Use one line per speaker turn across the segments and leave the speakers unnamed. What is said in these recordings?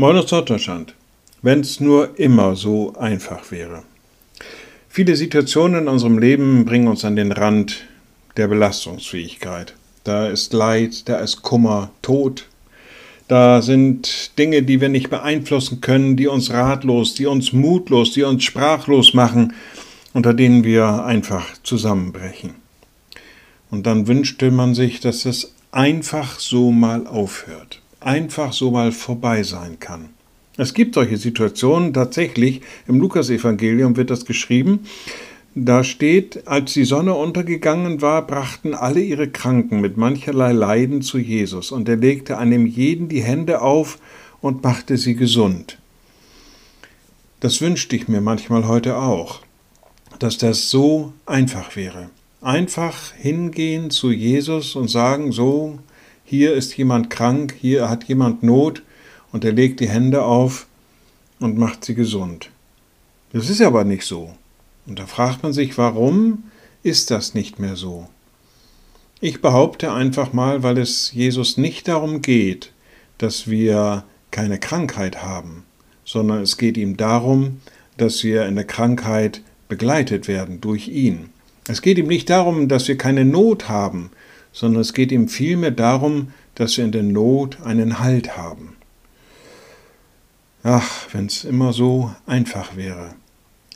Moin aus Deutschland. Wenn es nur immer so einfach wäre. Viele Situationen in unserem Leben bringen uns an den Rand der Belastungsfähigkeit. Da ist Leid, da ist Kummer, Tod. Da sind Dinge, die wir nicht beeinflussen können, die uns ratlos, die uns mutlos, die uns sprachlos machen, unter denen wir einfach zusammenbrechen. Und dann wünschte man sich, dass es einfach so mal aufhört einfach so mal vorbei sein kann. Es gibt solche Situationen tatsächlich. Im Lukasevangelium wird das geschrieben. Da steht, als die Sonne untergegangen war, brachten alle ihre Kranken mit mancherlei Leiden zu Jesus, und er legte einem jeden die Hände auf und machte sie gesund. Das wünschte ich mir manchmal heute auch, dass das so einfach wäre. Einfach hingehen zu Jesus und sagen, so, hier ist jemand krank, hier hat jemand Not und er legt die Hände auf und macht sie gesund. Das ist aber nicht so. Und da fragt man sich, warum ist das nicht mehr so? Ich behaupte einfach mal, weil es Jesus nicht darum geht, dass wir keine Krankheit haben, sondern es geht ihm darum, dass wir in der Krankheit begleitet werden durch ihn. Es geht ihm nicht darum, dass wir keine Not haben, sondern es geht ihm vielmehr darum, dass wir in der Not einen Halt haben. Ach, wenn es immer so einfach wäre.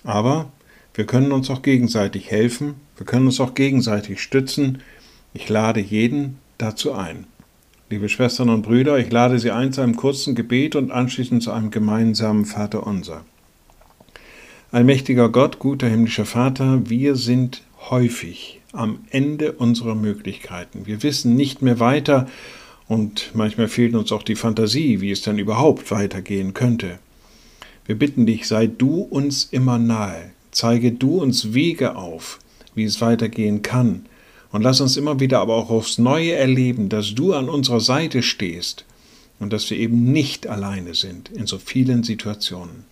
Aber wir können uns auch gegenseitig helfen, wir können uns auch gegenseitig stützen. Ich lade jeden dazu ein. Liebe Schwestern und Brüder, ich lade Sie ein zu einem kurzen Gebet und anschließend zu einem gemeinsamen Vaterunser. Allmächtiger Gott, guter himmlischer Vater, wir sind häufig am Ende unserer Möglichkeiten. Wir wissen nicht mehr weiter und manchmal fehlt uns auch die Fantasie, wie es dann überhaupt weitergehen könnte. Wir bitten dich, sei du uns immer nahe, zeige du uns Wege auf, wie es weitergehen kann, und lass uns immer wieder aber auch aufs Neue erleben, dass du an unserer Seite stehst und dass wir eben nicht alleine sind in so vielen Situationen.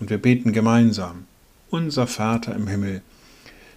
Und wir beten gemeinsam, unser Vater im Himmel,